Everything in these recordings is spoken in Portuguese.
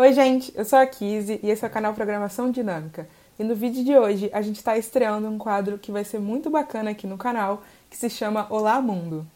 Oi, gente, eu sou a Kizzy e esse é o canal Programação Dinâmica. E no vídeo de hoje a gente está estreando um quadro que vai ser muito bacana aqui no canal, que se chama Olá Mundo.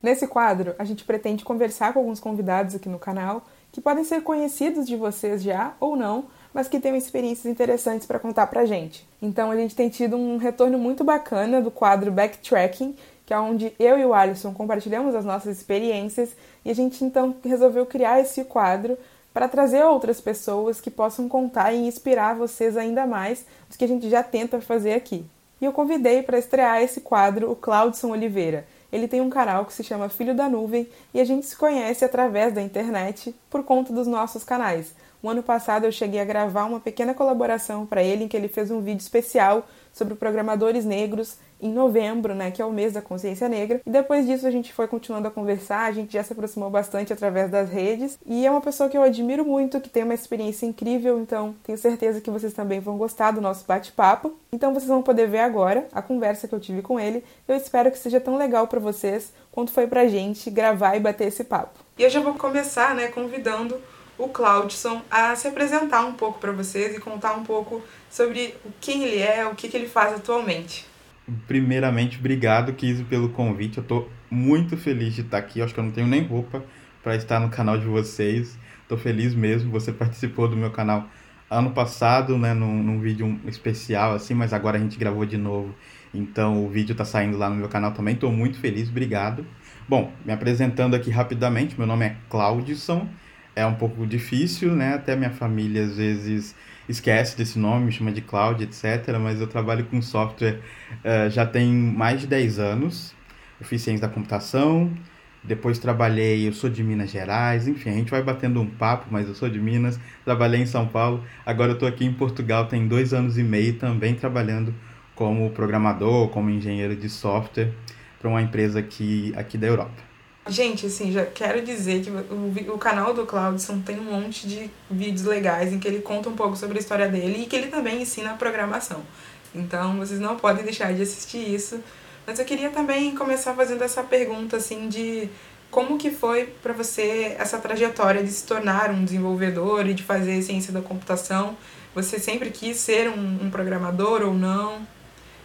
Nesse quadro, a gente pretende conversar com alguns convidados aqui no canal que podem ser conhecidos de vocês já ou não, mas que têm experiências interessantes para contar pra gente. Então a gente tem tido um retorno muito bacana do quadro Backtracking, que é onde eu e o Alisson compartilhamos as nossas experiências e a gente então resolveu criar esse quadro para trazer outras pessoas que possam contar e inspirar vocês ainda mais do que a gente já tenta fazer aqui. E eu convidei para estrear esse quadro o Claudson Oliveira. Ele tem um canal que se chama Filho da Nuvem e a gente se conhece através da internet por conta dos nossos canais. O ano passado eu cheguei a gravar uma pequena colaboração para ele em que ele fez um vídeo especial sobre programadores negros em novembro, né, que é o mês da consciência negra. E depois disso a gente foi continuando a conversar, a gente já se aproximou bastante através das redes. E é uma pessoa que eu admiro muito, que tem uma experiência incrível, então tenho certeza que vocês também vão gostar do nosso bate-papo. Então vocês vão poder ver agora a conversa que eu tive com ele. Eu espero que seja tão legal para vocês quanto foi pra gente gravar e bater esse papo. E eu já vou começar, né, convidando o Claudson a se apresentar um pouco para vocês e contar um pouco sobre quem ele é, o que, que ele faz atualmente. Primeiramente, obrigado, Kizzy, pelo convite. Eu estou muito feliz de estar aqui. Eu acho que eu não tenho nem roupa para estar no canal de vocês. Estou feliz mesmo. Você participou do meu canal ano passado, né, num, num vídeo especial, assim, mas agora a gente gravou de novo. Então o vídeo está saindo lá no meu canal também. Estou muito feliz, obrigado. Bom, me apresentando aqui rapidamente, meu nome é Claudson é um pouco difícil, né? Até minha família às vezes esquece desse nome, me chama de Cloud, etc. Mas eu trabalho com software uh, já tem mais de 10 anos. Eu fiz ciência da computação, depois trabalhei, eu sou de Minas Gerais, enfim, a gente vai batendo um papo, mas eu sou de Minas, trabalhei em São Paulo, agora eu estou aqui em Portugal, tem dois anos e meio também trabalhando como programador, como engenheiro de software para uma empresa aqui, aqui da Europa. Gente, assim, já quero dizer que o, o canal do Claudson tem um monte de vídeos legais em que ele conta um pouco sobre a história dele e que ele também ensina programação. Então, vocês não podem deixar de assistir isso. Mas eu queria também começar fazendo essa pergunta, assim, de como que foi para você essa trajetória de se tornar um desenvolvedor e de fazer ciência da computação? Você sempre quis ser um, um programador ou não?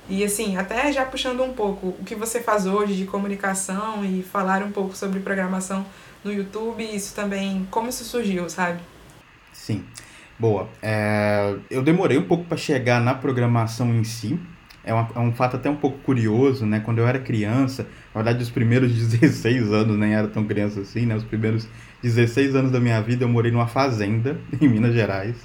E assim, até já puxando um pouco o que você faz hoje de comunicação e falar um pouco sobre programação no YouTube, isso também, como isso surgiu, sabe? Sim. Boa. É, eu demorei um pouco para chegar na programação em si. É, uma, é, um fato até um pouco curioso, né? Quando eu era criança, na verdade, os primeiros 16 anos, nem era tão criança assim, né? Os primeiros 16 anos da minha vida eu morei numa fazenda em Minas Gerais.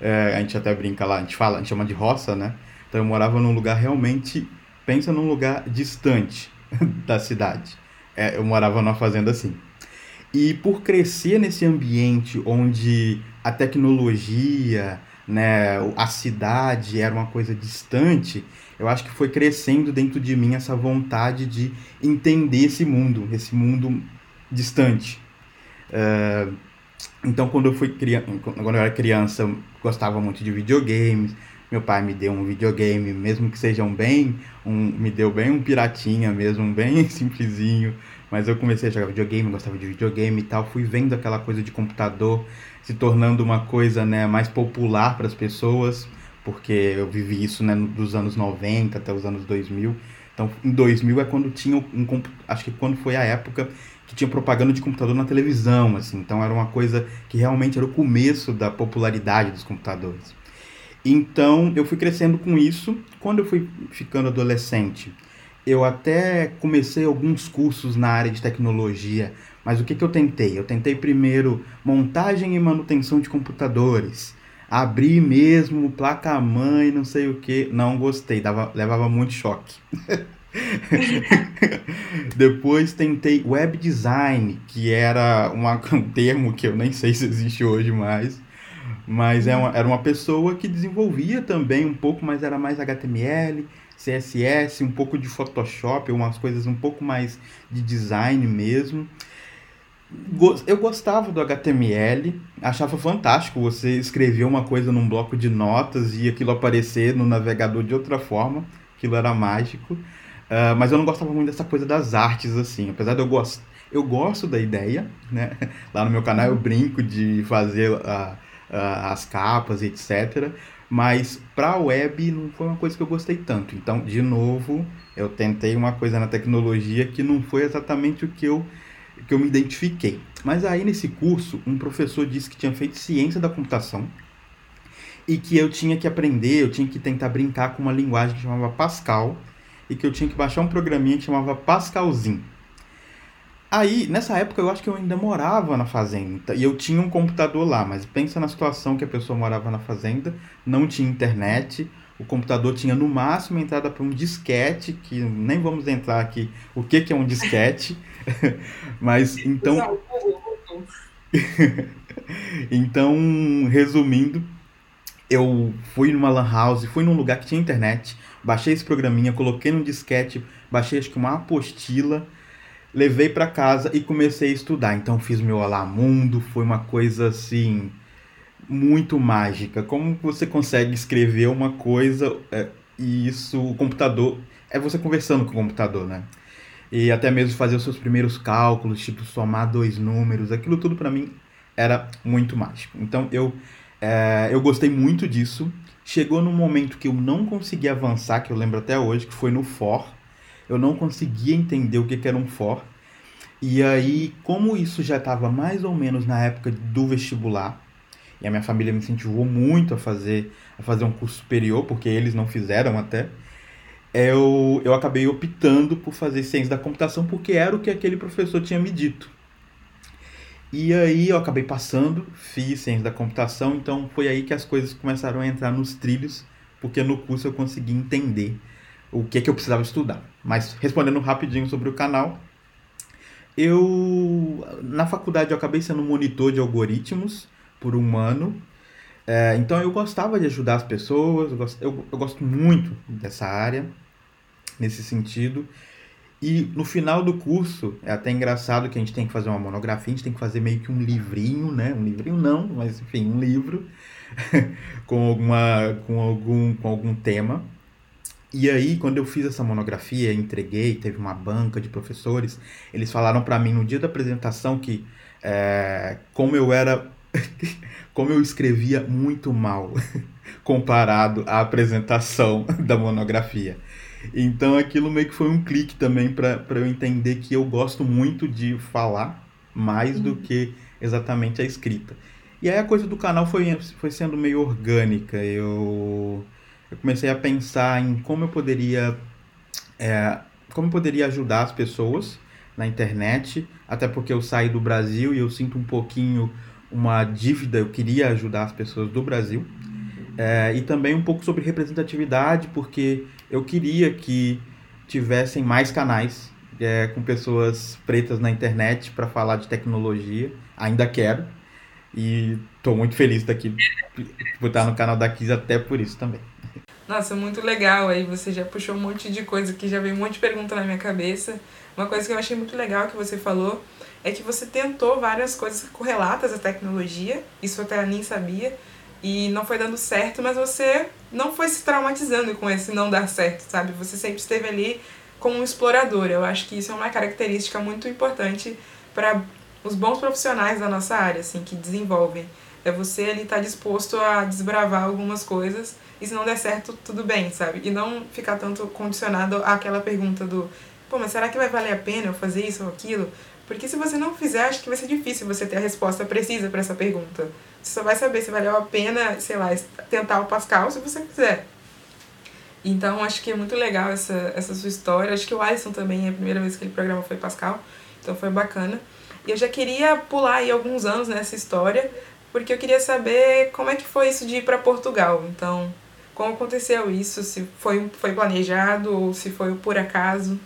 É, a gente até brinca lá, a gente fala, a gente chama de roça, né? Então eu morava num lugar realmente, pensa num lugar distante da cidade. É, eu morava numa fazenda assim. E por crescer nesse ambiente onde a tecnologia, né, a cidade era uma coisa distante, eu acho que foi crescendo dentro de mim essa vontade de entender esse mundo, esse mundo distante. Uh, então, quando eu fui quando eu era criança, gostava muito de videogames, meu pai me deu um videogame, mesmo que sejam bem, um, me deu bem um piratinha mesmo, um bem simplesinho. Mas eu comecei a jogar videogame, gostava de videogame e tal. Fui vendo aquela coisa de computador se tornando uma coisa né, mais popular para as pessoas, porque eu vivi isso né, dos anos 90 até os anos 2000. Então, em 2000 é quando tinha um, acho que quando foi a época que tinha propaganda de computador na televisão, assim. Então era uma coisa que realmente era o começo da popularidade dos computadores. Então eu fui crescendo com isso. Quando eu fui ficando adolescente, eu até comecei alguns cursos na área de tecnologia. Mas o que, que eu tentei? Eu tentei primeiro montagem e manutenção de computadores. Abrir mesmo, placa-mãe, não sei o que. Não gostei, dava, levava muito choque. Depois tentei web design, que era uma, um termo que eu nem sei se existe hoje mais. Mas é uma, era uma pessoa que desenvolvia também um pouco, mas era mais HTML, CSS, um pouco de Photoshop, umas coisas um pouco mais de design mesmo. Eu gostava do HTML, achava fantástico você escrever uma coisa num bloco de notas e aquilo aparecer no navegador de outra forma, aquilo era mágico. Uh, mas eu não gostava muito dessa coisa das artes, assim. Apesar de eu gostar Eu gosto da ideia, né? Lá no meu canal eu brinco de fazer a, a, as capas, etc. Mas para a web não foi uma coisa que eu gostei tanto. Então, de novo, eu tentei uma coisa na tecnologia que não foi exatamente o que eu, que eu me identifiquei. Mas aí nesse curso, um professor disse que tinha feito ciência da computação e que eu tinha que aprender, eu tinha que tentar brincar com uma linguagem que chamava Pascal e que eu tinha que baixar um programinha que chamava Pascalzinho. Aí, nessa época, eu acho que eu ainda morava na fazenda e eu tinha um computador lá, mas pensa na situação que a pessoa morava na fazenda, não tinha internet, o computador tinha no máximo entrada para um disquete, que nem vamos entrar aqui o que, que é um disquete, mas então. então, resumindo, eu fui numa lan house, fui num lugar que tinha internet, baixei esse programinha, coloquei num disquete, baixei acho que uma apostila levei para casa e comecei a estudar. Então fiz meu Alamundo, foi uma coisa assim muito mágica. Como você consegue escrever uma coisa é, e isso o computador é você conversando com o computador, né? E até mesmo fazer os seus primeiros cálculos, tipo somar dois números, aquilo tudo para mim era muito mágico. Então eu é, eu gostei muito disso. Chegou no momento que eu não consegui avançar, que eu lembro até hoje, que foi no for eu não conseguia entender o que, que era um for. E aí, como isso já estava mais ou menos na época do vestibular, e a minha família me incentivou muito a fazer, a fazer um curso superior, porque eles não fizeram até, eu, eu acabei optando por fazer ciência da computação, porque era o que aquele professor tinha me dito. E aí eu acabei passando, fiz ciência da computação, então foi aí que as coisas começaram a entrar nos trilhos, porque no curso eu consegui entender o que, é que eu precisava estudar. Mas respondendo rapidinho sobre o canal, eu na faculdade eu acabei sendo monitor de algoritmos por um ano. É, então eu gostava de ajudar as pessoas, eu gosto, eu, eu gosto muito dessa área, nesse sentido. E no final do curso, é até engraçado que a gente tem que fazer uma monografia, a gente tem que fazer meio que um livrinho, né? Um livrinho não, mas enfim, um livro com alguma com algum com algum tema. E aí, quando eu fiz essa monografia, entreguei, teve uma banca de professores, eles falaram para mim no dia da apresentação que é, como eu era, como eu escrevia muito mal comparado à apresentação da monografia. Então aquilo meio que foi um clique também para eu entender que eu gosto muito de falar mais uhum. do que exatamente a escrita. E aí a coisa do canal foi, foi sendo meio orgânica. Eu eu comecei a pensar em como eu poderia é, como eu poderia ajudar as pessoas na internet, até porque eu saí do Brasil e eu sinto um pouquinho uma dívida, eu queria ajudar as pessoas do Brasil. É, e também um pouco sobre representatividade, porque eu queria que tivessem mais canais é, com pessoas pretas na internet para falar de tecnologia. Ainda quero. E estou muito feliz daqui por estar no canal da Kiss até por isso também. Nossa, muito legal. Aí você já puxou um monte de coisa que já veio um monte de pergunta na minha cabeça. Uma coisa que eu achei muito legal que você falou é que você tentou várias coisas correlatas à tecnologia, isso até nem sabia, e não foi dando certo, mas você não foi se traumatizando com esse não dar certo, sabe? Você sempre esteve ali como um explorador. Eu acho que isso é uma característica muito importante para os bons profissionais da nossa área, assim, que desenvolvem. É você ali estar tá disposto a desbravar algumas coisas e se não der certo, tudo bem, sabe? E não ficar tanto condicionado àquela pergunta do, pô, mas será que vai valer a pena eu fazer isso ou aquilo? Porque se você não fizer, acho que vai ser difícil você ter a resposta precisa para essa pergunta. Você só vai saber se valeu a pena, sei lá, tentar o Pascal se você fizer. Então, acho que é muito legal essa, essa sua história. Acho que o Alisson também, a primeira vez que ele programa foi Pascal, então foi bacana. E eu já queria pular aí alguns anos nessa história, porque eu queria saber como é que foi isso de ir para Portugal. Então, como aconteceu isso? Se foi, foi planejado ou se foi por acaso?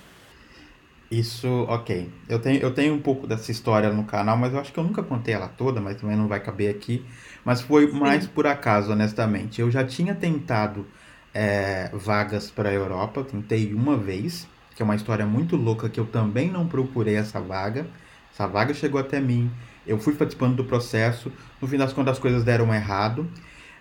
Isso, ok. Eu tenho, eu tenho um pouco dessa história no canal, mas eu acho que eu nunca contei ela toda, mas também não vai caber aqui. Mas foi Sim. mais por acaso, honestamente. Eu já tinha tentado é, vagas para a Europa, tentei uma vez, que é uma história muito louca que eu também não procurei essa vaga. Essa vaga chegou até mim, eu fui participando do processo, no fim das contas as coisas deram errado.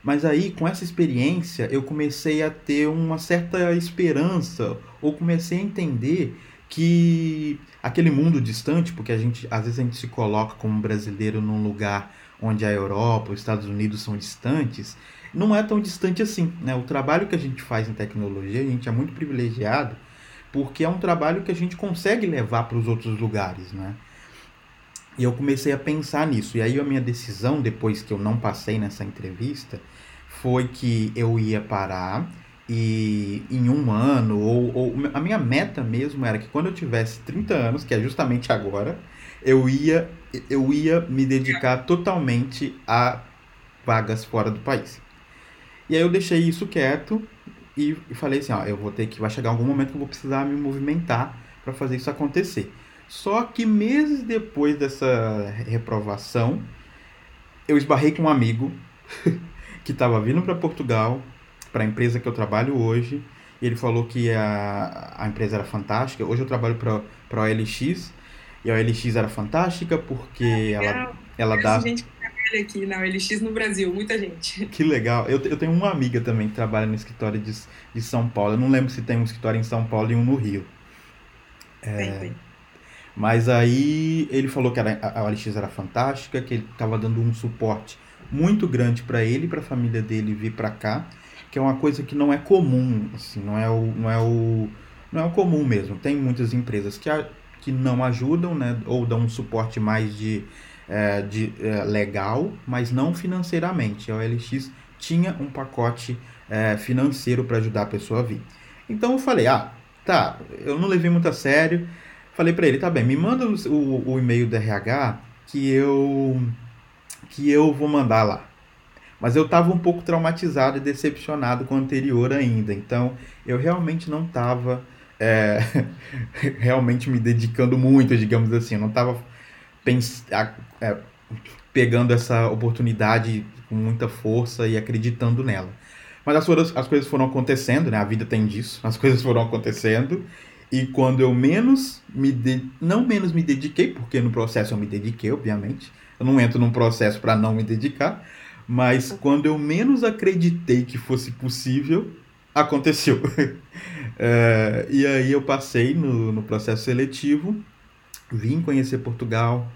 Mas aí, com essa experiência, eu comecei a ter uma certa esperança, ou comecei a entender que aquele mundo distante, porque a gente às vezes a gente se coloca como brasileiro num lugar onde a Europa, os Estados Unidos são distantes, não é tão distante assim, né? O trabalho que a gente faz em tecnologia, a gente é muito privilegiado, porque é um trabalho que a gente consegue levar para os outros lugares, né? E eu comecei a pensar nisso. E aí a minha decisão, depois que eu não passei nessa entrevista, foi que eu ia parar e em um ano, ou, ou, a minha meta mesmo era que quando eu tivesse 30 anos, que é justamente agora, eu ia, eu ia me dedicar totalmente a vagas fora do país. E aí eu deixei isso quieto e, falei assim, ó, eu vou ter que, vai chegar algum momento que eu vou precisar me movimentar para fazer isso acontecer. Só que meses depois dessa reprovação, eu esbarrei com um amigo que estava vindo para Portugal, para a empresa que eu trabalho hoje. E ele falou que a, a empresa era fantástica. Hoje eu trabalho para a OLX. E a OLX era fantástica porque ah, ela, ela dá. gente que trabalha aqui na OLX no Brasil, muita gente. Que legal. Eu, eu tenho uma amiga também que trabalha no escritório de, de São Paulo. Eu não lembro se tem um escritório em São Paulo e um no Rio. É, tem, tem. Mas aí ele falou que era, a OLX era fantástica, que ele estava dando um suporte muito grande para ele para a família dele vir para cá, que é uma coisa que não é comum, assim, não é o não é o não é o comum mesmo. Tem muitas empresas que, a, que não ajudam, né, ou dão um suporte mais de, é, de é, legal, mas não financeiramente. A OLX tinha um pacote é, financeiro para ajudar a pessoa a vir. Então eu falei, ah, tá, eu não levei muito a sério. Falei para ele, tá bem, me manda o, o e-mail do RH que eu que eu vou mandar lá. Mas eu estava um pouco traumatizado e decepcionado com o anterior ainda. Então, eu realmente não estava é, realmente me dedicando muito, digamos assim. Eu não estava é, pegando essa oportunidade com muita força e acreditando nela. Mas as coisas, as coisas foram acontecendo, né? A vida tem disso. As coisas foram acontecendo. E quando eu menos me... De... Não menos me dediquei, porque no processo eu me dediquei, obviamente eu não entro num processo para não me dedicar, mas quando eu menos acreditei que fosse possível, aconteceu. é, e aí eu passei no, no processo seletivo, vim conhecer Portugal,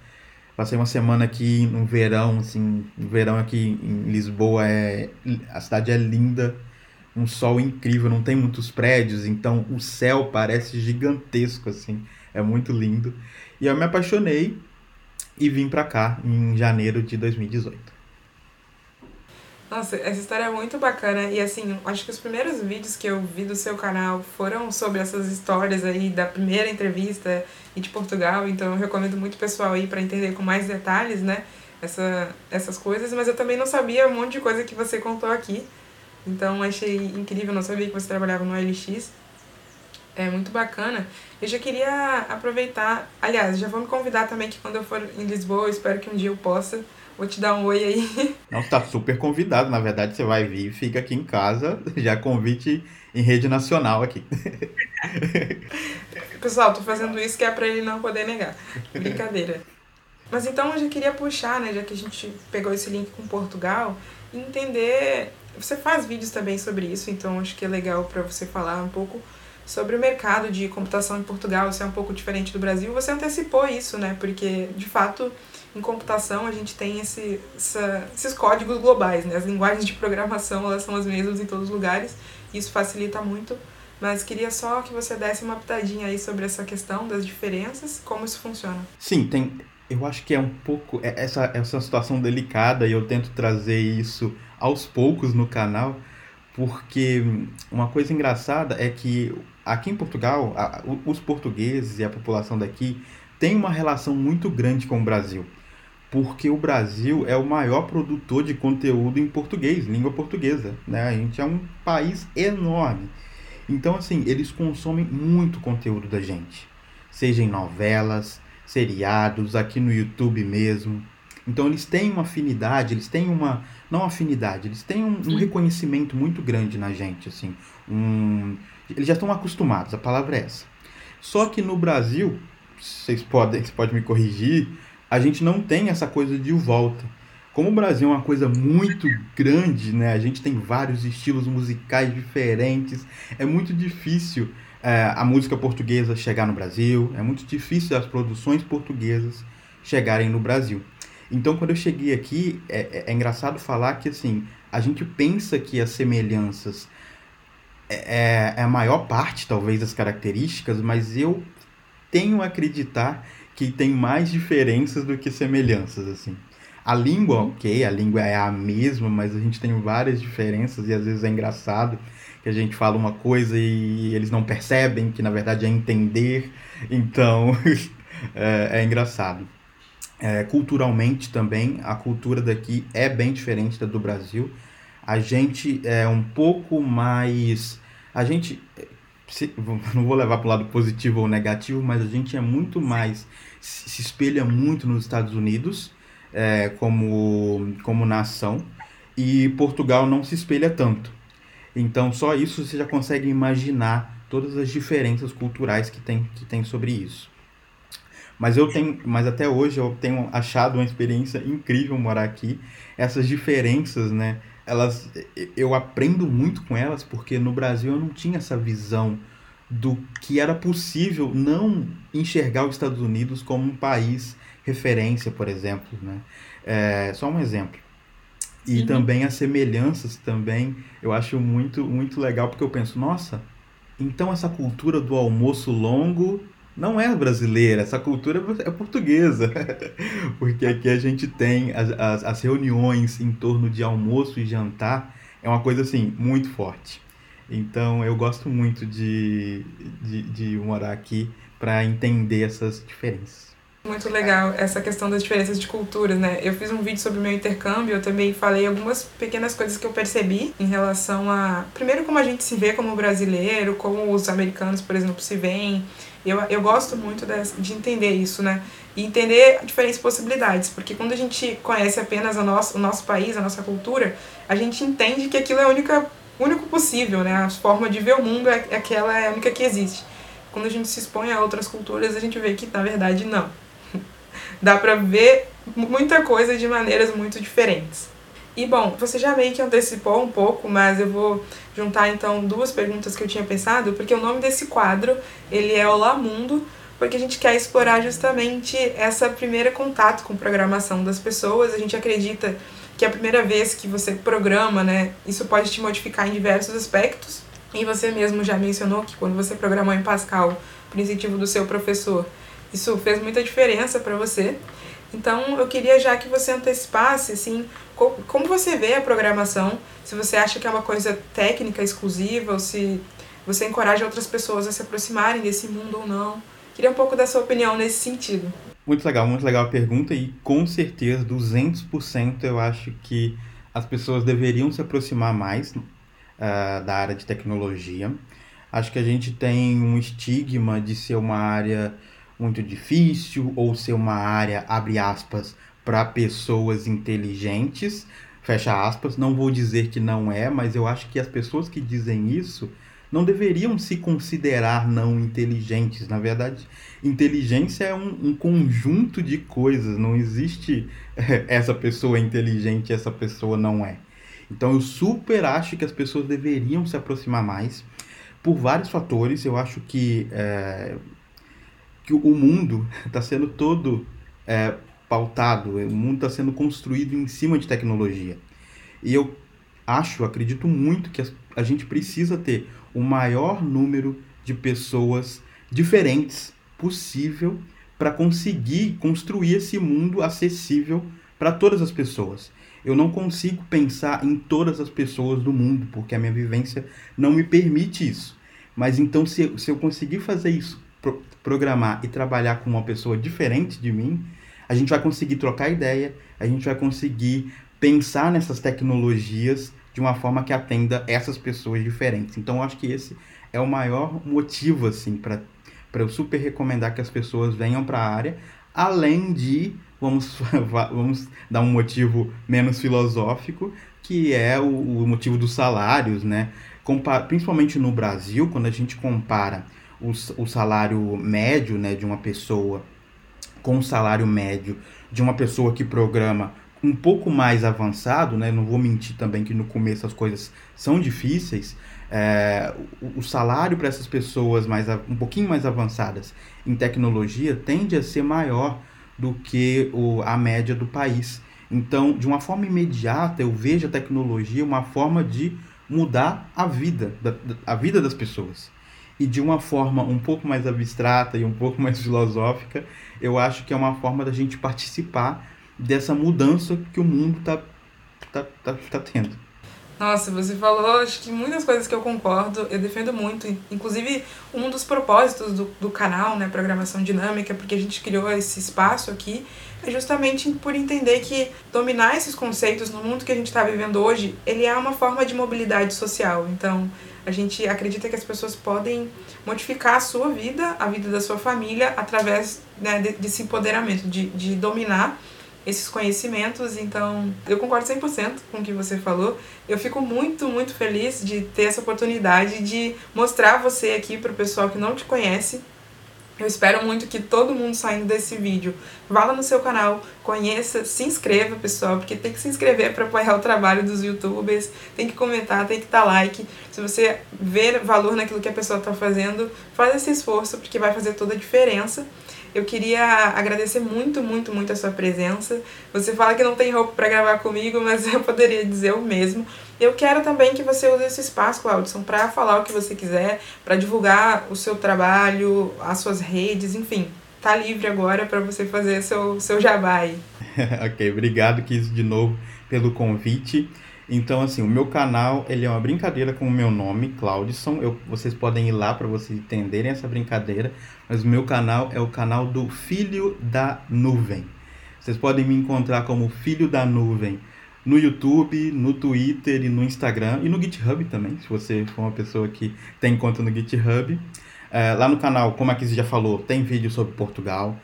passei uma semana aqui no verão, assim, verão aqui em Lisboa é a cidade é linda, um sol incrível, não tem muitos prédios, então o céu parece gigantesco assim, é muito lindo. E eu me apaixonei e vim para cá em janeiro de 2018. Nossa, essa história é muito bacana. E assim, acho que os primeiros vídeos que eu vi do seu canal foram sobre essas histórias aí da primeira entrevista e de Portugal, então eu recomendo muito o pessoal aí para entender com mais detalhes, né, essa, essas coisas, mas eu também não sabia um monte de coisa que você contou aqui, então achei incrível, não sabia que você trabalhava no LX é muito bacana. Eu já queria aproveitar, aliás, já vou me convidar também que quando eu for em Lisboa, eu espero que um dia eu possa, vou te dar um oi aí. Não, tá super convidado, na verdade você vai vir, fica aqui em casa, já convite em rede nacional aqui. Pessoal, tô fazendo isso que é para ele não poder negar. Brincadeira. Mas então eu já queria puxar, né, já que a gente pegou esse link com Portugal, entender, você faz vídeos também sobre isso, então acho que é legal para você falar um pouco sobre o mercado de computação em Portugal, se é um pouco diferente do Brasil. Você antecipou isso, né? Porque, de fato, em computação a gente tem esse, essa, esses códigos globais, né? As linguagens de programação, elas são as mesmas em todos os lugares. Isso facilita muito. Mas queria só que você desse uma pitadinha aí sobre essa questão das diferenças, como isso funciona. Sim, tem. Eu acho que é um pouco é, essa essa situação delicada e eu tento trazer isso aos poucos no canal, porque uma coisa engraçada é que aqui em Portugal, a, os portugueses e a população daqui têm uma relação muito grande com o Brasil. Porque o Brasil é o maior produtor de conteúdo em português, língua portuguesa. Né? A gente é um país enorme. Então, assim, eles consomem muito conteúdo da gente. Seja em novelas, seriados, aqui no YouTube mesmo. Então, eles têm uma afinidade, eles têm uma. Não afinidade, eles têm um, um reconhecimento muito grande na gente. assim um eles já estão acostumados, a palavra é essa. Só que no Brasil, vocês podem, vocês podem me corrigir, a gente não tem essa coisa de volta. Como o Brasil é uma coisa muito grande, né? A gente tem vários estilos musicais diferentes. É muito difícil é, a música portuguesa chegar no Brasil, é muito difícil as produções portuguesas chegarem no Brasil. Então, quando eu cheguei aqui, é, é, é engraçado falar que assim a gente pensa que as semelhanças é, é a maior parte, talvez, das características, mas eu tenho a acreditar que tem mais diferenças do que semelhanças, assim. A língua, ok, a língua é a mesma, mas a gente tem várias diferenças e às vezes é engraçado que a gente fala uma coisa e eles não percebem que na verdade é entender, então é, é, engraçado. É, culturalmente também, a cultura daqui é bem diferente da do Brasil. A gente é um pouco mais. A gente. Se, não vou levar para o lado positivo ou negativo, mas a gente é muito mais. Se espelha muito nos Estados Unidos é, como, como nação. E Portugal não se espelha tanto. Então, só isso você já consegue imaginar todas as diferenças culturais que tem, que tem sobre isso. Mas eu tenho, mas até hoje eu tenho achado uma experiência incrível morar aqui. Essas diferenças, né? Elas, eu aprendo muito com elas porque no Brasil eu não tinha essa visão do que era possível não enxergar os Estados Unidos como um país referência, por exemplo, né? É, só um exemplo. E uhum. também as semelhanças também, eu acho muito, muito legal, porque eu penso, nossa, então essa cultura do almoço longo não é brasileira, essa cultura é portuguesa. porque aqui a gente tem as, as, as, reuniões em torno de almoço e jantar, é uma coisa assim, muito forte. Então eu gosto muito de, de, de morar aqui para entender essas diferenças. Muito legal essa questão das diferenças de culturas, né? Eu fiz um vídeo sobre o meu intercâmbio, eu também falei algumas pequenas coisas que eu percebi em relação a. Primeiro, como a gente se vê como brasileiro, como os americanos, por exemplo, se veem. Eu, eu gosto muito de, de entender isso, né? E entender diferentes possibilidades, porque quando a gente conhece apenas a nosso, o nosso país, a nossa cultura, a gente entende que aquilo é a única, único possível, né? A forma de ver o mundo é, aquela é a única que existe. Quando a gente se expõe a outras culturas, a gente vê que na verdade não dá pra ver muita coisa de maneiras muito diferentes. E bom, você já meio que antecipou um pouco, mas eu vou juntar então duas perguntas que eu tinha pensado, porque o nome desse quadro, ele é Olá Mundo, porque a gente quer explorar justamente essa primeira contato com programação das pessoas. A gente acredita que a primeira vez que você programa, né, isso pode te modificar em diversos aspectos. E você mesmo já mencionou que quando você programou em Pascal, por incentivo do seu professor, isso fez muita diferença para você. Então, eu queria já que você antecipasse, assim, como você vê a programação, se você acha que é uma coisa técnica exclusiva, ou se você encoraja outras pessoas a se aproximarem desse mundo ou não. Queria um pouco da sua opinião nesse sentido. Muito legal, muito legal a pergunta e com certeza, 200% eu acho que as pessoas deveriam se aproximar mais uh, da área de tecnologia. Acho que a gente tem um estigma de ser uma área muito difícil ou ser uma área, abre aspas, para pessoas inteligentes, fecha aspas. Não vou dizer que não é, mas eu acho que as pessoas que dizem isso não deveriam se considerar não inteligentes. Na verdade, inteligência é um, um conjunto de coisas, não existe essa pessoa é inteligente essa pessoa não é. Então eu super acho que as pessoas deveriam se aproximar mais por vários fatores. Eu acho que é, que o mundo está sendo todo é, pautado, o mundo está sendo construído em cima de tecnologia. E eu acho, acredito muito que a gente precisa ter o maior número de pessoas diferentes possível para conseguir construir esse mundo acessível para todas as pessoas. Eu não consigo pensar em todas as pessoas do mundo, porque a minha vivência não me permite isso. Mas então, se, se eu conseguir fazer isso pro, programar e trabalhar com uma pessoa diferente de mim, a gente vai conseguir trocar ideia, a gente vai conseguir pensar nessas tecnologias de uma forma que atenda essas pessoas diferentes. Então, eu acho que esse é o maior motivo, assim, para eu super recomendar que as pessoas venham para a área, além de, vamos, vamos dar um motivo menos filosófico, que é o, o motivo dos salários, né? Compa principalmente no Brasil, quando a gente compara o, o salário médio né, de uma pessoa com o salário médio de uma pessoa que programa um pouco mais avançado, né? Não vou mentir também que no começo as coisas são difíceis. é, o, o, salário para essas pessoas mais um pouquinho mais avançadas em tecnologia tende a ser maior do que o, a média do país. Então, de uma forma imediata, eu vejo a tecnologia uma forma de mudar a vida, da, a vida das pessoas. E de uma forma um pouco mais abstrata e um pouco mais filosófica, eu acho que é uma forma da gente participar dessa mudança que o mundo está tá, tá, tá tendo. Nossa, você falou, acho que muitas coisas que eu concordo, eu defendo muito. Inclusive, um dos propósitos do, do canal, né, Programação Dinâmica, porque a gente criou esse espaço aqui, é justamente por entender que dominar esses conceitos no mundo que a gente está vivendo hoje, ele é uma forma de mobilidade social. Então, a gente acredita que as pessoas podem modificar a sua vida, a vida da sua família, através né, desse empoderamento, de, de dominar esses conhecimentos. Então, eu concordo 100% com o que você falou. Eu fico muito, muito feliz de ter essa oportunidade de mostrar você aqui para o pessoal que não te conhece. Eu espero muito que todo mundo saindo desse vídeo vá lá no seu canal, conheça, se inscreva, pessoal, porque tem que se inscrever para apoiar o trabalho dos youtubers, tem que comentar, tem que dar like. Se você ver valor naquilo que a pessoa está fazendo, faz esse esforço, porque vai fazer toda a diferença. Eu queria agradecer muito, muito, muito a sua presença. Você fala que não tem roupa para gravar comigo, mas eu poderia dizer o mesmo. Eu quero também que você use esse espaço, Claudson, para falar o que você quiser, para divulgar o seu trabalho, as suas redes, enfim. Tá livre agora para você fazer seu, seu jabá aí. ok, obrigado, Kiss, de novo pelo convite. Então, assim, o meu canal, ele é uma brincadeira com o meu nome, Claudson. Eu, vocês podem ir lá para vocês entenderem essa brincadeira. Mas o meu canal é o canal do Filho da Nuvem. Vocês podem me encontrar como Filho da Nuvem no YouTube, no Twitter e no Instagram. E no GitHub também, se você for uma pessoa que tem conta no GitHub. É, lá no canal, como a Kizzy já falou, tem vídeo sobre Portugal.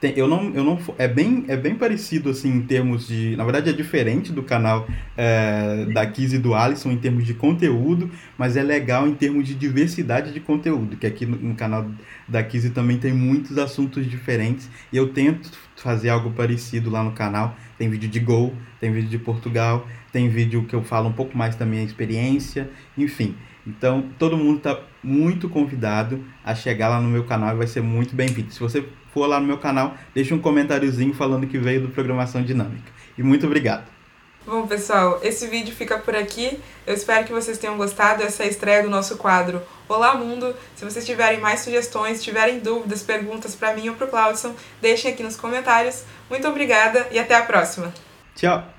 Tem, eu não, eu não, é bem, é bem parecido assim em termos de, na verdade é diferente do canal é, da Kiz e do Alisson em termos de conteúdo, mas é legal em termos de diversidade de conteúdo, que aqui no, no canal da Kiz também tem muitos assuntos diferentes e eu tento fazer algo parecido lá no canal. Tem vídeo de Gol, tem vídeo de Portugal, tem vídeo que eu falo um pouco mais da minha experiência, enfim. Então, todo mundo está muito convidado a chegar lá no meu canal e vai ser muito bem-vindo. Se você for lá no meu canal, deixa um comentáriozinho falando que veio do Programação Dinâmica. E muito obrigado. Bom, pessoal, esse vídeo fica por aqui. Eu espero que vocês tenham gostado dessa estreia do nosso quadro Olá Mundo. Se vocês tiverem mais sugestões, tiverem dúvidas, perguntas para mim ou para o Claudson, deixem aqui nos comentários. Muito obrigada e até a próxima. Tchau.